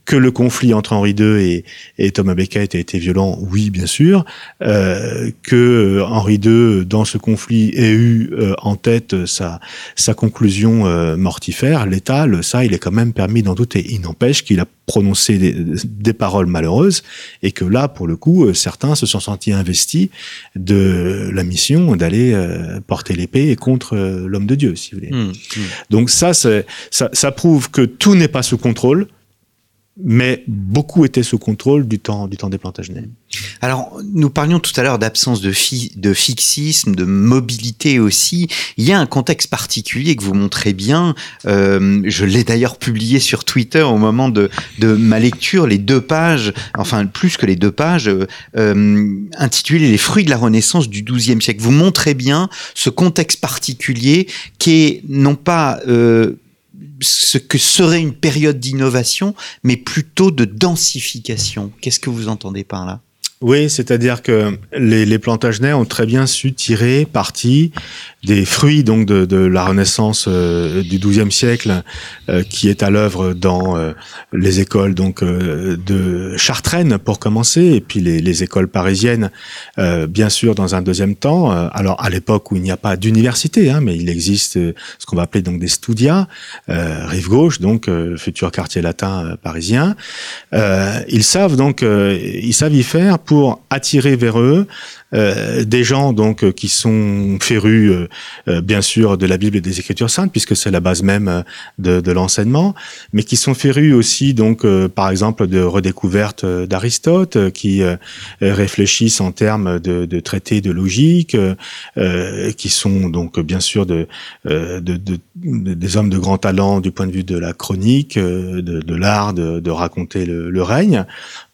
que le conflit entre Henri II et, et Thomas Becket a été violent, oui, bien sûr. que Henri II, dans ce conflit, ait eu en tête sa sa conclusion euh, mortifère, l'étal, ça, il est quand même permis d'en douter. Il n'empêche qu'il a prononcé des, des, paroles malheureuses et que là, pour le coup, euh, certains se sont sentis investis de la mission d'aller euh, porter l'épée contre l'homme de Dieu, si vous voulez. Mmh, mmh. Donc ça, ça, ça prouve que tout n'est pas sous contrôle, mais beaucoup étaient sous contrôle du temps, du temps des Plantagenets. Alors, nous parlions tout à l'heure d'absence de, fi de fixisme, de mobilité aussi. Il y a un contexte particulier que vous montrez bien. Euh, je l'ai d'ailleurs publié sur Twitter au moment de, de, ma lecture, les deux pages, enfin plus que les deux pages, euh, intitulées Les fruits de la Renaissance du XIIe siècle. Vous montrez bien ce contexte particulier qui est non pas... Euh, ce que serait une période d'innovation, mais plutôt de densification. Qu'est-ce que vous entendez par là? Oui, c'est-à-dire que les, les Plantagenets ont très bien su tirer parti des fruits donc de, de la Renaissance euh, du XIIe siècle euh, qui est à l'œuvre dans euh, les écoles donc euh, de Chartraine pour commencer et puis les, les écoles parisiennes euh, bien sûr dans un deuxième temps. Alors à l'époque où il n'y a pas d'université, hein, mais il existe ce qu'on va appeler donc des studia, rive gauche donc futur quartier latin parisien. ils savent donc ils savent y faire attirer vers eux euh, des gens donc euh, qui sont férus euh, euh, bien sûr de la Bible et des Écritures saintes puisque c'est la base même euh, de, de l'enseignement, mais qui sont férus aussi donc par exemple de redécouverte d'Aristote, qui réfléchissent en termes de, de traités de logique, qui sont donc bien sûr de, de, de, des hommes de grand talent du point de vue de la chronique, de, l'art de, de, raconter le, le, règne.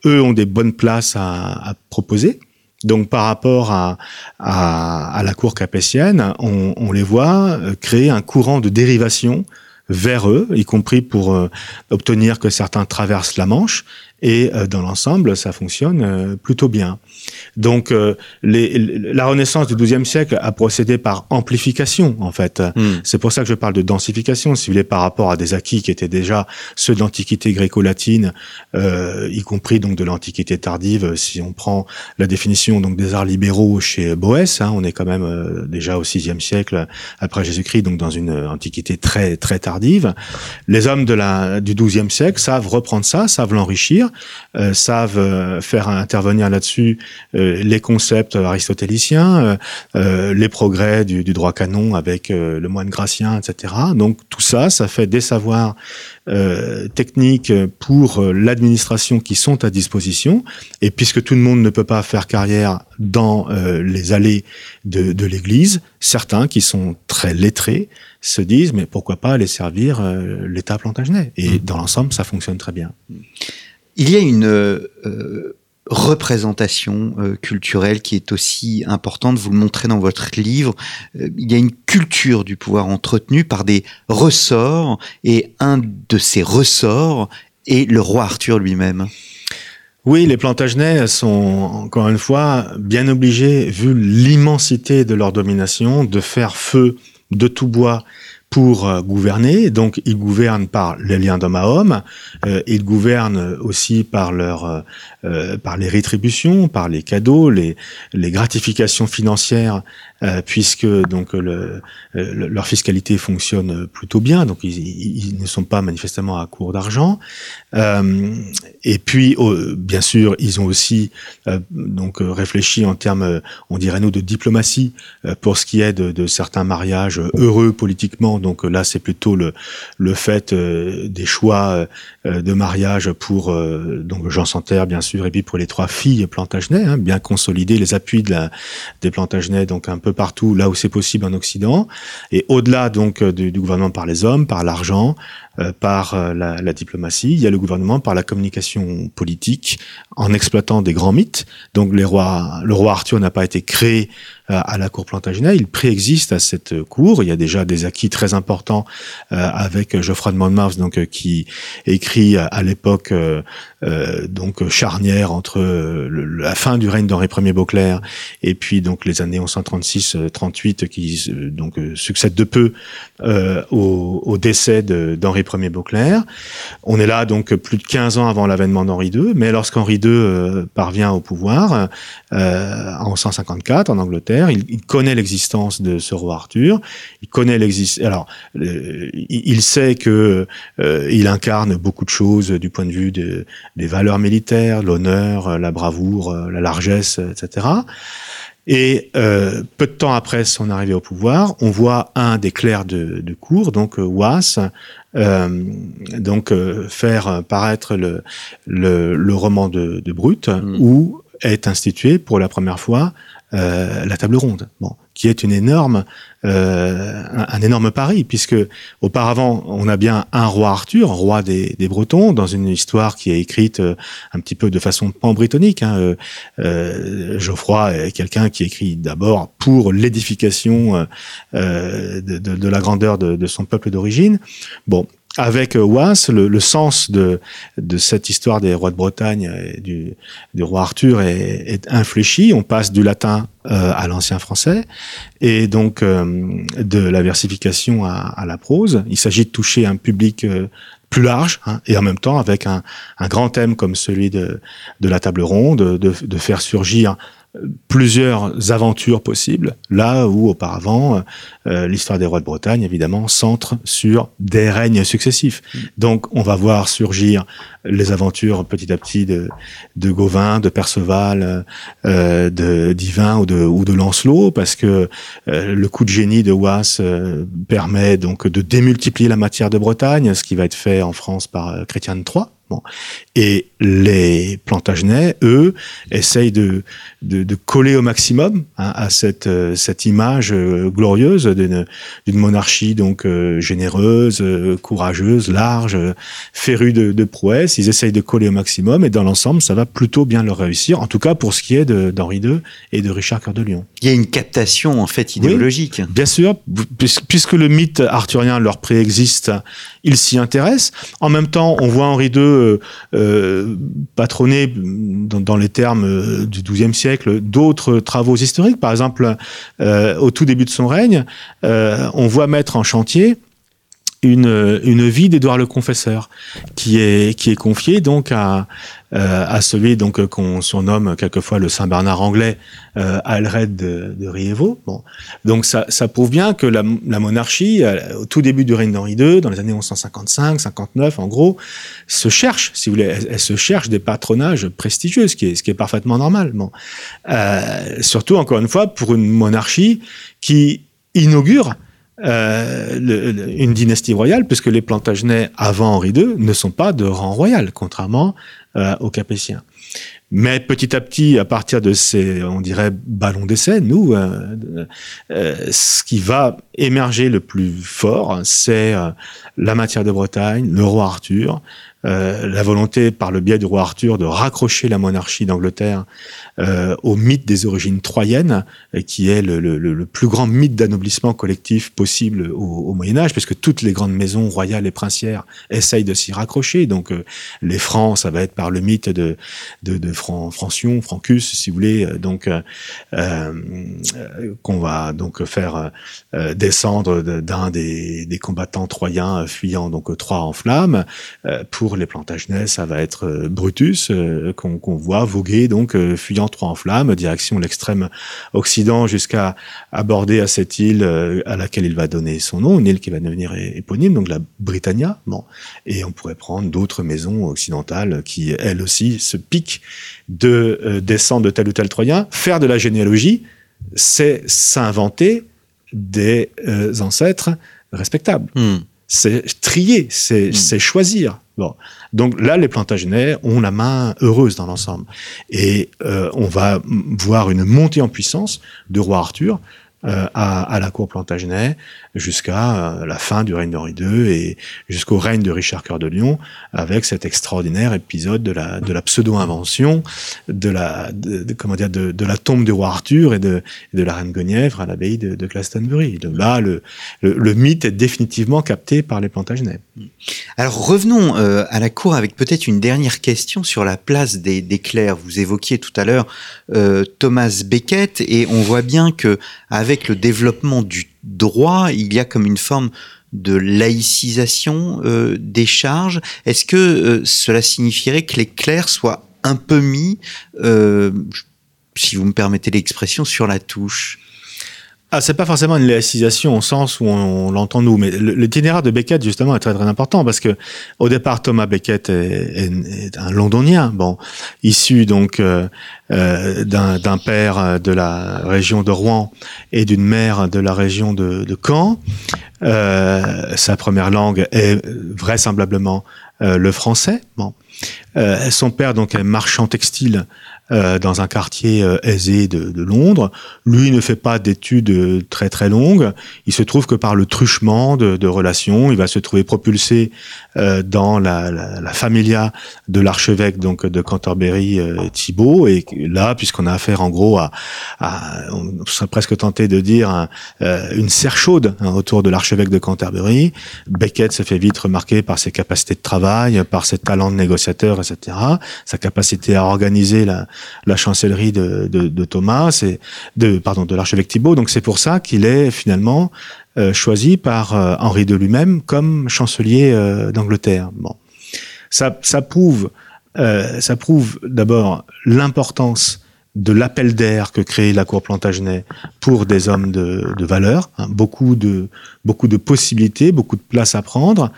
Eux ont des bonnes places à, à proposer. Donc par rapport à, à, à la cour capétienne, on, on, les voit euh, créer un courant de dérivation vers eux, y compris pour euh, obtenir que certains traversent la Manche, et euh, dans l'ensemble, ça fonctionne euh, plutôt bien. Donc, euh, les, la Renaissance du XIIe siècle a procédé par amplification, en fait. Mm. C'est pour ça que je parle de densification, si vous voulez, par rapport à des acquis qui étaient déjà ceux de l'Antiquité gréco-latine, euh, y compris donc de l'Antiquité tardive. Si on prend la définition donc des arts libéraux chez Boès, hein, on est quand même euh, déjà au VIe siècle après Jésus-Christ, donc dans une Antiquité très très tardive. Les hommes de la, du XIIe siècle savent reprendre ça, savent l'enrichir Shakespeare, savent faire intervenir là-dessus les concepts aristotéliciens, les progrès du, du, droit canon avec le moine Gratien, etc. Donc tout ça, ça fait des savoirs euh, techniques pour euh, l'administration qui sont à disposition. Et puisque tout le monde ne peut pas faire carrière dans euh, les allées de, de l'Église, certains qui sont très lettrés se disent mais pourquoi pas aller servir l'État plantagenet? Et mmh. dans l'ensemble, ça fonctionne très bien. Il y a une représentation euh, culturelle qui est aussi importante. Vous le montrez dans votre livre. Euh, il y a une culture du pouvoir entretenue par des ressorts et un de ces ressorts est le roi Arthur lui-même. Oui, les Plantagenets sont, encore une fois, bien obligés, vu l'immensité de leur domination, de faire feu de tout bois pour euh, gouverner. Donc, ils gouvernent par les liens d'homme à homme. Euh, ils gouvernent aussi par leur, euh, euh, par les rétributions, par les cadeaux, les, gratifications financières, puisque donc le, leur fiscalité fonctionne plutôt bien. Donc, ils, ne sont pas manifestement à court d'argent. et puis, bien sûr, ils ont aussi donc réfléchi en termes, on dirait nous, de diplomatie pour ce qui est de, certains mariages heureux politiquement donc euh, là, c'est plutôt le, fait euh, des choix euh, de mariage pour donc Jean Santerre, bien sûr, pour les trois filles Plantagenet, hein, bien consolider les appuis de la, des Plantagenet, donc un peu partout, là où c'est possible en Occident. Et au-delà donc du, du, gouvernement par les hommes, par l'argent, par la, la, diplomatie, il y a le gouvernement par la communication politique, en exploitant des grands mythes. Donc les rois, le roi Arthur n'a pas été créé à la cour Plantagenet, il préexiste à cette cour. Il y a déjà des acquis très importants euh, avec Geoffroy de Monmouth, donc euh, qui écrit à l'époque euh, donc charnière entre la fin du règne d'Henri Ier Beauclerc et puis donc les années 1136-38 qui donc succèdent de peu au, au, décès d'Henri Ier Beauclerc. On est là donc plus de 15 ans avant l'avènement d'Henri II, mais lorsqu'Henri II parvient au pouvoir en 154 en Angleterre, il, connaît l'existence de ce roi Arthur. Il connaît l'existence. Alors, euh, il, sait que euh, il incarne beaucoup de choses du point de vue des valeurs militaires, l'honneur, la bravoure, la largesse, etc. Et euh, peu de temps après son arrivée au pouvoir, on voit un des clercs de, de cour, donc Was, donc faire paraître le, le, roman de, de Brut, mm. où est institué pour la première fois euh, la table ronde, bon, qui est une énorme, euh, un, énorme pari, puisque auparavant on a bien un roi Arthur, roi des, des Bretons, dans une histoire qui est écrite euh, un petit peu de façon pan-britannique. Hein, euh, Geoffroy est quelqu'un qui écrit d'abord pour l'édification de, de, de, la grandeur de, de son peuple d'origine. Bon, avec euh, Was, le, le, sens de, de cette histoire des rois de Bretagne et du, du roi Arthur est, est, infléchi. On passe du latin euh, à l'ancien français et donc euh, de la versification à, à, la prose. Il s'agit de toucher un public euh, plus large hein, et en même temps avec un, un, grand thème comme celui de, de la table ronde, de, de faire surgir plusieurs aventures possibles, là où auparavant euh, l'histoire des rois de Bretagne, évidemment, centre sur des règnes successifs. Mm. Donc on va voir surgir les aventures petit à petit de, de Gauvin, de Perceval, euh, de Divin ou de, ou de Lancelot, parce que euh, le coup de génie de Was euh, permet donc de démultiplier la matière de Bretagne, ce qui va être fait en France par Chrétien III. Bon. Et les Plantagenets, eux, essayent de, de, de coller au maximum hein, à cette, euh, cette image euh, glorieuse d'une monarchie donc euh, généreuse, courageuse, large, férue de, de prouesse. Ils essayent de coller au maximum et dans l'ensemble, ça va plutôt bien leur réussir. En tout cas, pour ce qui est d'Henri II et de Richard Cœur de Lion. Il y a une captation en fait idéologique. bien sûr, puisque le mythe arthurien leur préexiste, ils s'y intéressent. En même temps, on voit Henri II euh, patronner, dans, les termes euh, du XIIe siècle, d'autres travaux historiques. Par exemple, euh, au tout début de son règne, on voit mettre en chantier une, une vie d'Édouard le Confesseur, qui est, qui est confiée donc à, euh, à celui donc qu'on surnomme quelquefois le Saint Bernard anglais, euh, Alred de, de Riévo. Bon, donc ça, ça prouve bien que la, la monarchie, au tout début du règne d'Henri II, dans les années 1155, 59, en gros, se cherche, si vous voulez, elle, se cherche des patronages prestigieux, ce qui est, ce qui est parfaitement normal. Bon, euh, surtout encore une fois pour une monarchie qui inaugure euh, une dynastie royale, puisque les Plantagenets avant Henri II ne sont pas de rang royal, contrairement euh, aux Capétiens. Mais petit à petit, à partir de ces, on dirait, ballons d'essai, nous, euh, ce qui va émerger le plus fort, c'est la matière de Bretagne, le roi Arthur, la volonté, par le biais du roi Arthur, de raccrocher la monarchie d'Angleterre euh, au mythe des origines troyennes, qui est le, le, le plus grand mythe d'anoblissement collectif possible au, au, Moyen Âge, puisque toutes les grandes maisons royales et princières essayent de s'y raccrocher. Donc euh, les Francs, ça va être par le mythe de, de, de Fran, Francion, Francus, si vous voulez, donc euh, qu'on va donc faire descendre d'un des, des, combattants troyens fuyant donc Troie en flammes pour les Plantagenets, ça va être euh, Brutus, euh, qu'on qu voit voguer, donc euh, fuyant trois en flammes, direction l'extrême occident, jusqu'à aborder à cette île à laquelle il va donner son nom, une île qui va devenir éponyme, donc la Britannia. Bon. Et on pourrait prendre d'autres maisons occidentales qui, elles aussi, se piquent de descendre de tel ou tel Troyen. Faire de la généalogie, c'est s'inventer des ancêtres respectables. Hmm c'est trier, c'est mmh. choisir. Bon. Donc là, les Plantagenets ont la main heureuse dans l'ensemble. Et euh, on va voir une montée en puissance de roi Arthur euh, à, la cour Plantagenet jusqu'à euh, la fin du règne d'Henri II et jusqu'au règne de Richard Cœur de Lion, avec cet extraordinaire épisode de la, de la pseudo-invention, de la, comment dire, de, de, la tombe du roi Arthur et de, de la reine Guenièvre à l'abbaye de, de Glastonbury. Là, le, le, mythe est définitivement capté par les Plantagenets. Alors revenons euh, à la cour avec peut-être une dernière question sur la place des, des clercs. Vous évoquiez tout à l'heure Thomas Becket et on voit bien que le développement du droit, il y a comme une forme de laïcisation euh, des charges. Est-ce que euh, cela signifierait que les clercs soient un peu mis, euh, si vous me permettez l'expression, sur la touche? Ah, c'est pas forcément une laïcisation au sens où on, l'entend nous, mais l'itinéraire de Beckett justement est très très important parce que au départ Thomas Beckett est, est, est un londonien, bon, issu donc euh, euh d'un père de la région de Rouen et d'une mère de la région de, de Caen. Euh, sa première langue est vraisemblablement euh, le français. Bon, euh, son père donc est marchand textile euh, dans un quartier euh, aisé de, de, Londres. Lui ne fait pas d'études euh, très très longues. Il se trouve que par le truchement de, de relations, il va se trouver propulsé euh, dans la, la, la, familia de l'archevêque donc de Canterbury Thibault. Et là, puisqu'on a affaire en gros à, à, on serait presque tenté de dire un, une serre chaude hein, autour de l'archevêque de Canterbury, Becket se fait vite remarquer par ses capacités de travail, par ses talents de négociateur, etc., sa capacité à organiser la la chancellerie de, Thomas et de pardon de l'archevêque Thibault. Donc c'est pour ça qu'il est finalement euh, choisi par euh, Henri de lui-même comme chancelier euh, d'Angleterre. Bon, ça, ça prouve ça prouve d'abord l'importance de l'appel d'air que crée la cour Plantagenet pour des hommes de, de valeur, hein, beaucoup de beaucoup de possibilités, beaucoup de place à prendre.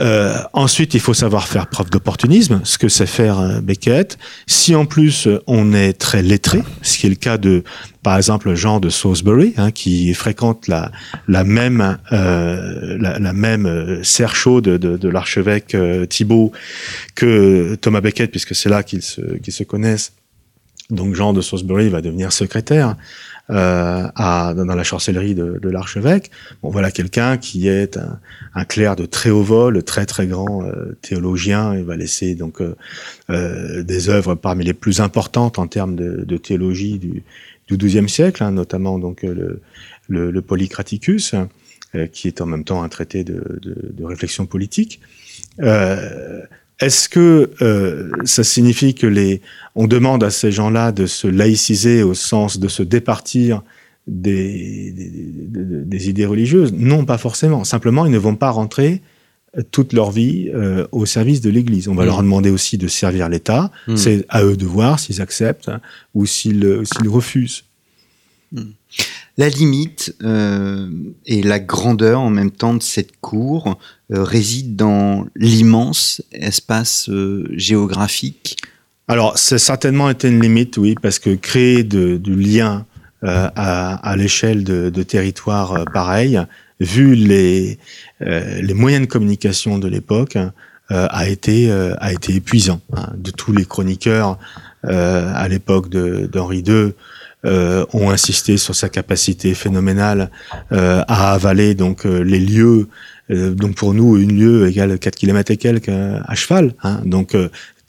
Euh, ensuite, il faut savoir faire preuve d'opportunisme, ce que sait faire euh, Beckett. Si en plus on est très lettré, ce qui est le cas de, par exemple, Jean de Salisbury, hein, qui fréquente la, la même, euh, la, la, même euh, serre chaude de, de, l'archevêque euh, Thibault que Thomas Beckett, puisque c'est là qu'ils se, qu'ils se connaissent. Donc Jean de Salisbury va devenir secrétaire à, dans la chancellerie de, de l'archevêque. Bon, voilà quelqu'un qui est un, un, clerc de très haut vol, très très grand euh, théologien. Il va laisser donc euh, euh des œuvres parmi les plus importantes en termes de, de théologie du, du XIIe siècle, hein, notamment donc le, le, le Polycraticus, euh, qui est en même temps un traité de, de, de réflexion politique. Euh, est-ce que euh, ça signifie que les, on demande à ces gens-là de se laïciser au sens de se départir des, des, idées religieuses? Non, pas forcément. Simplement, ils ne vont pas rentrer toute leur vie euh, au service de l'Église. On va mm. leur demander aussi de servir l'État. Mm. C'est à eux de voir s'ils acceptent hein, ou s'ils refusent. La limite euh, et la grandeur en même temps de cette cour euh, réside dans l'immense espace géographique. Alors, c'est certainement été une limite, oui, parce que créer du lien à, à l'échelle de, de territoires pareils, vu les, euh, les moyens de communication de l'époque, euh, a été euh, a été épuisant. Hein. De tous les chroniqueurs à l'époque d'Henri II ont insisté sur sa capacité phénoménale à avaler donc les lieux. donc pour nous, une lieue égale 4 km et quelques à cheval. Hein. Donc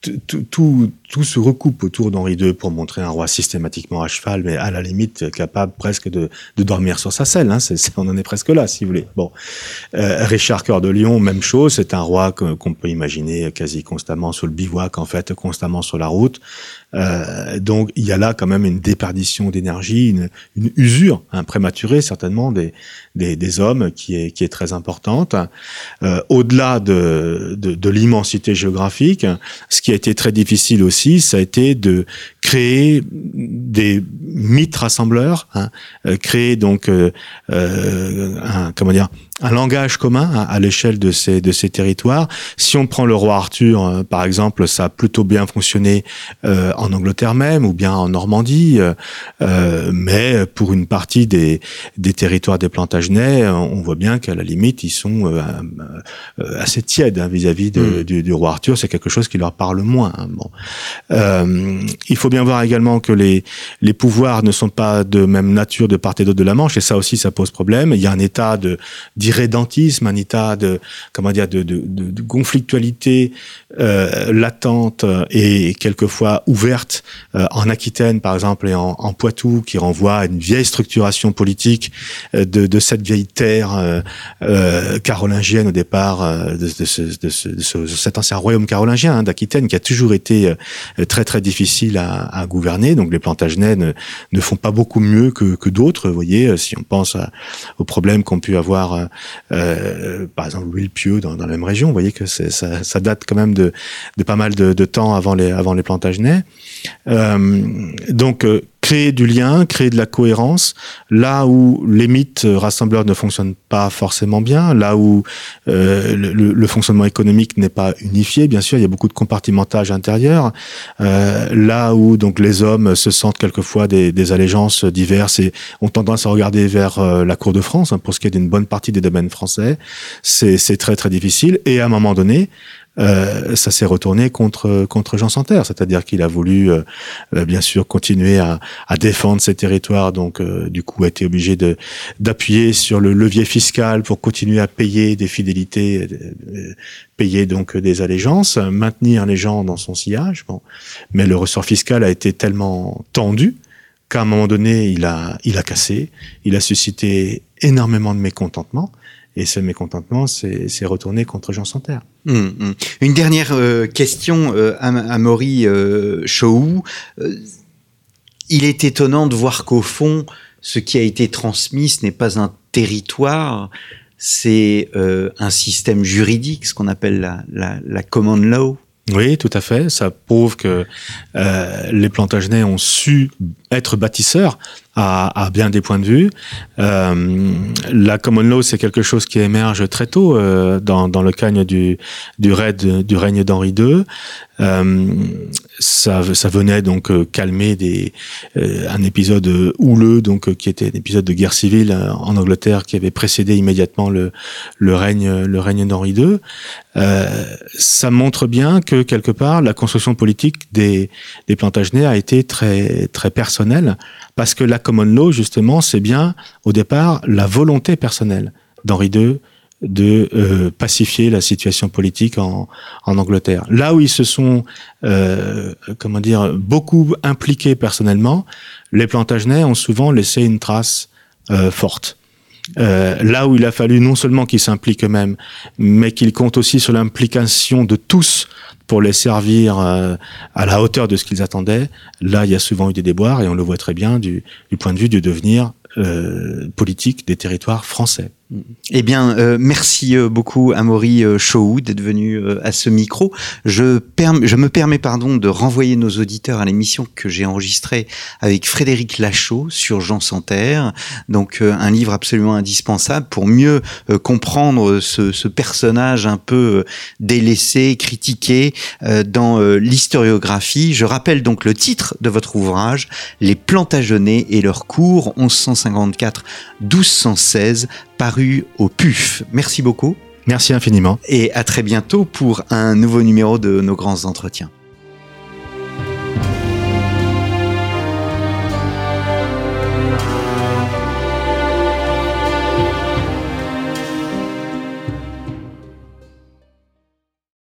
tout, tout se recoupe autour d'Henri II pour montrer un roi systématiquement à cheval, mais à la limite capable presque de, de dormir sur sa selle. Hein. on en est presque là, si vous voulez. Bon, euh, Richard Cœur de Lion, même chose. C'est un roi qu'on peut imaginer quasi constamment sur le bivouac, en fait, constamment sur la route. Euh, donc il y a là quand même une déperdition d'énergie, une, une, usure hein, prématurée certainement des, des, des, hommes qui est, qui est très importante. Euh, Au-delà de, de, de l'immensité géographique, ce qui a été très difficile aussi ça a été de créer des mythes rassembleurs, hein, euh, créer donc euh, euh, un, comment dire un langage commun à, l'échelle de ces de ces territoires. Si on prend le roi Arthur, par exemple, ça a plutôt bien fonctionné en Angleterre même ou bien en Normandie, mais pour une partie des des territoires des Plantagenets, on voit bien qu'à la limite ils sont assez tièdes hein, vis-à-vis mm. du, du, roi Arthur. C'est quelque chose qui leur parle moins. Hein, bon. il faut bien voir également que les, les pouvoirs ne sont pas de même nature de part et d'autre de la Manche, et ça aussi, ça pose problème. Il y a un état de d'irrédentisme, un état de comment dire de, de, de, conflictualité euh, latente et quelquefois ouverte euh, en Aquitaine, par exemple, et en, en, Poitou, qui renvoie à une vieille structuration politique euh, de, de cette vieille terre euh, euh carolingienne au départ de, de, ce, de, ce, cet ancien royaume carolingien hein, d'Aquitaine, qui a toujours été très très difficile à, à, gouverner. Donc les Plantagenets ne, ne, font pas beaucoup mieux que, que d'autres. Vous voyez, si on pense aux problèmes qu'ont pu avoir, par exemple, Louis Pieux dans, dans, la même région, vous voyez que ça, ça, date quand même de, de pas mal de, temps avant les, avant les Plantagenets. Euh, donc créer du lien, créer de la cohérence, là où les mythes rassembleurs ne fonctionnent pas forcément bien, là où euh, le, fonctionnement économique n'est pas unifié, bien sûr, il y a beaucoup de compartimentage intérieur, euh, là où donc les hommes se sentent quelquefois des, allégeances diverses et ont tendance à regarder vers euh, la cour de France hein, pour ce qui est d'une bonne partie des domaines français, c'est très très difficile. Et à un moment donné, euh, ça s'est retourné contre contre Jean Santerre, c'est-à-dire qu'il a voulu euh, euh, bien sûr continuer à, à, défendre ses territoires, donc du coup a été obligé de d'appuyer sur le levier fiscal pour continuer à payer des fidélités, payer donc des allégeances, maintenir les gens dans son sillage. Bon, mais le ressort fiscal a été tellement tendu qu'à un moment donné, il a, il a cassé, il a suscité énormément de mécontentement. Et ce mécontentement s'est retourné contre Jean Santerre. Hum. Une dernière euh, question euh, à, à Maury euh, Chou. Euh, il est étonnant de voir qu'au fond, ce qui a été transmis, ce n'est pas un territoire, c'est un système juridique, ce qu'on appelle la, la, la common law. Oui, tout à fait. Ça prouve que euh, les Plantagenets ont su être bâtisseurs à, à, bien des points de vue. Euh, la common law, c'est quelque chose qui émerge très tôt euh, dans, dans, le cagne du, du, raid, du règne d'Henri II. Euh, ça, ça venait donc euh, calmer des, euh, un épisode houleux, donc qui était un épisode de guerre civile en Angleterre qui avait précédé immédiatement le, le règne, le règne d'Henri II. ça montre bien que quelque part la construction politique des, des Plantagenets a été très très personnelle parce que la common law justement c'est bien au départ la volonté personnelle d'Henri II de euh, pacifier la situation politique en, Angleterre. Là où ils se sont, euh, comment dire, beaucoup impliqués personnellement, les Plantagenets ont souvent laissé une trace euh, forte. Euh, là où il a fallu non seulement qu'ils s'impliquent eux-mêmes, mais qu'ils comptent aussi sur l'implication de tous pour les servir euh, à la hauteur de ce qu'ils attendaient, là, il y a souvent eu des déboires et on le voit très bien du, du point de vue du devenir politique des territoires français. Eh bien, euh, merci euh, beaucoup à Maury euh, Chou d'être venu à ce micro. Je, me permets pardon de renvoyer nos auditeurs à l'émission que j'ai enregistrée avec Frédéric Lachaud sur Jean Santerre. Donc, un livre absolument indispensable pour mieux comprendre ce, ce, personnage un peu délaissé, critiqué dans l'historiographie. Je rappelle donc le titre de votre ouvrage, Les Plantagenets et leur cours 1154-1216 paru au PUF. Merci beaucoup. Merci infiniment. Et à très bientôt pour un nouveau numéro de nos grands entretiens.